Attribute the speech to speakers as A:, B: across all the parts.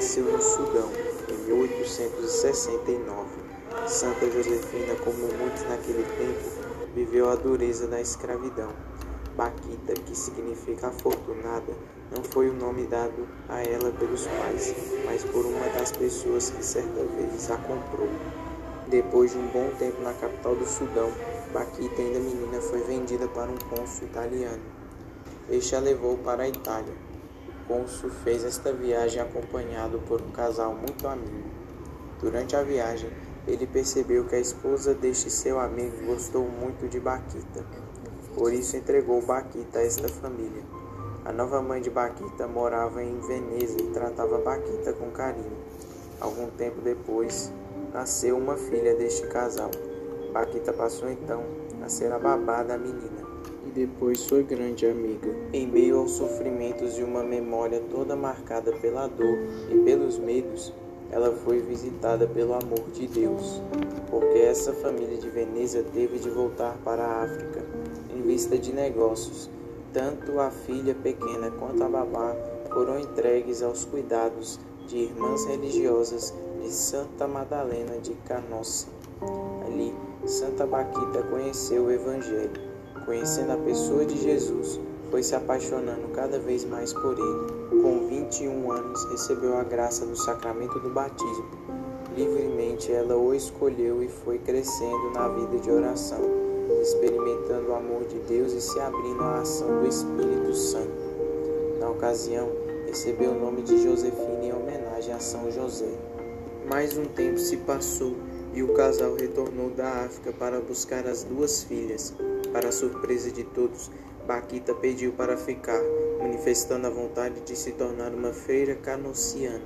A: nasceu no Sudão em 1869. Santa Josefina, como muitos naquele tempo, viveu a dureza da escravidão. Baquita, que significa afortunada, não foi o nome dado a ela pelos pais, mas por uma das pessoas que certa vez a comprou. Depois de um bom tempo na capital do Sudão, Baquita, ainda menina, foi vendida para um cônsul italiano. Este a levou para a Itália. Cônsul fez esta viagem acompanhado por um casal muito amigo. Durante a viagem, ele percebeu que a esposa deste seu amigo gostou muito de Baquita. Por isso entregou Baquita a esta família. A nova mãe de Baquita morava em Veneza e tratava Baquita com carinho. Algum tempo depois, nasceu uma filha deste casal. Baquita passou então a ser a babá da menina e depois sua grande amiga. Em meio aos sofrimentos e uma memória toda marcada pela dor e pelos medos, ela foi visitada pelo amor de Deus, porque essa família de Veneza teve de voltar para a África em vista de negócios. Tanto a filha pequena quanto a babá foram entregues aos cuidados de irmãs religiosas de Santa Madalena de Canossa. Ali, Santa Baquita conheceu o Evangelho. Conhecendo a pessoa de Jesus, foi se apaixonando cada vez mais por ele. Com 21 anos, recebeu a graça do sacramento do batismo. Livremente ela o escolheu e foi crescendo na vida de oração, experimentando o amor de Deus e se abrindo à ação do Espírito Santo. Na ocasião, recebeu o nome de Josefina em homenagem a São José. Mais um tempo se passou e o casal retornou da África para buscar as duas filhas. Para surpresa de todos, Baquita pediu para ficar, manifestando a vontade de se tornar uma freira canociana.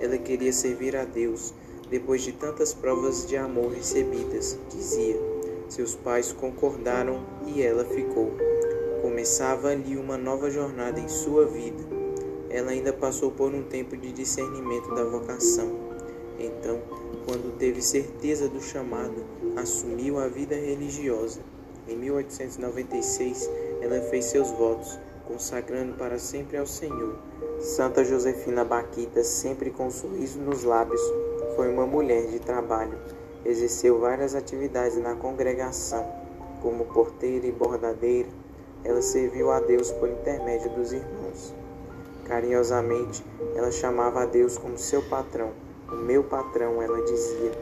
A: Ela queria servir a Deus, depois de tantas provas de amor recebidas, dizia. Seus pais concordaram e ela ficou. Começava ali uma nova jornada em sua vida. Ela ainda passou por um tempo de discernimento da vocação então, quando teve certeza do chamado, assumiu a vida religiosa. Em 1896, ela fez seus votos, consagrando para sempre ao Senhor. Santa Josefina Baquita, sempre com um sorriso nos lábios, foi uma mulher de trabalho. Exerceu várias atividades na congregação, como porteira e bordadeira. Ela serviu a Deus por intermédio dos irmãos. Carinhosamente, ela chamava a Deus como seu patrão o meu patrão, ela dizia.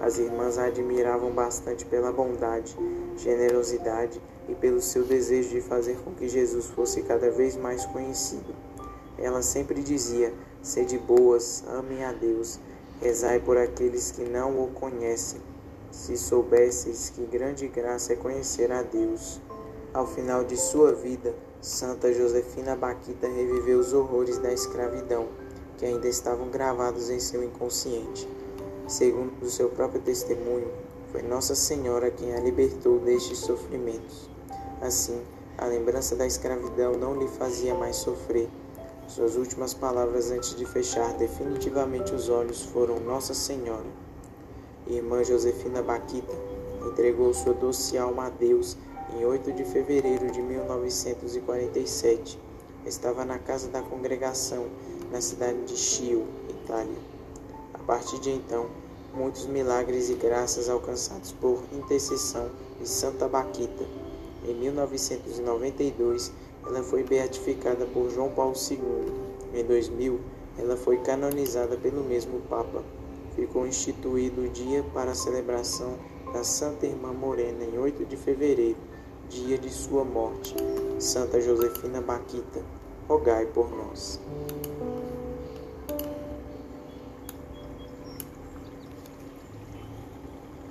A: As irmãs a admiravam bastante pela bondade, generosidade e pelo seu desejo de fazer com que Jesus fosse cada vez mais conhecido. Ela sempre dizia: Sede boas, amem a Deus, rezai por aqueles que não o conhecem. Se soubesseis que grande graça é conhecer a Deus. Ao final de sua vida, Santa Josefina Baquita reviveu os horrores da escravidão que ainda estavam gravados em seu inconsciente. Segundo o seu próprio testemunho, foi Nossa Senhora quem a libertou destes sofrimentos. Assim, a lembrança da escravidão não lhe fazia mais sofrer. Suas últimas palavras antes de fechar definitivamente os olhos foram Nossa Senhora. Irmã Josefina Baquita entregou sua doce alma a Deus em 8 de fevereiro de 1947. Estava na casa da congregação na cidade de Chio, Itália. A partir de então, muitos milagres e graças alcançados por intercessão de Santa Baquita. Em 1992, ela foi beatificada por João Paulo II. Em 2000, ela foi canonizada pelo mesmo Papa. Ficou instituído o dia para a celebração da Santa Irmã Morena em 8 de fevereiro, dia de sua morte. Santa Josefina Baquita, rogai por nós.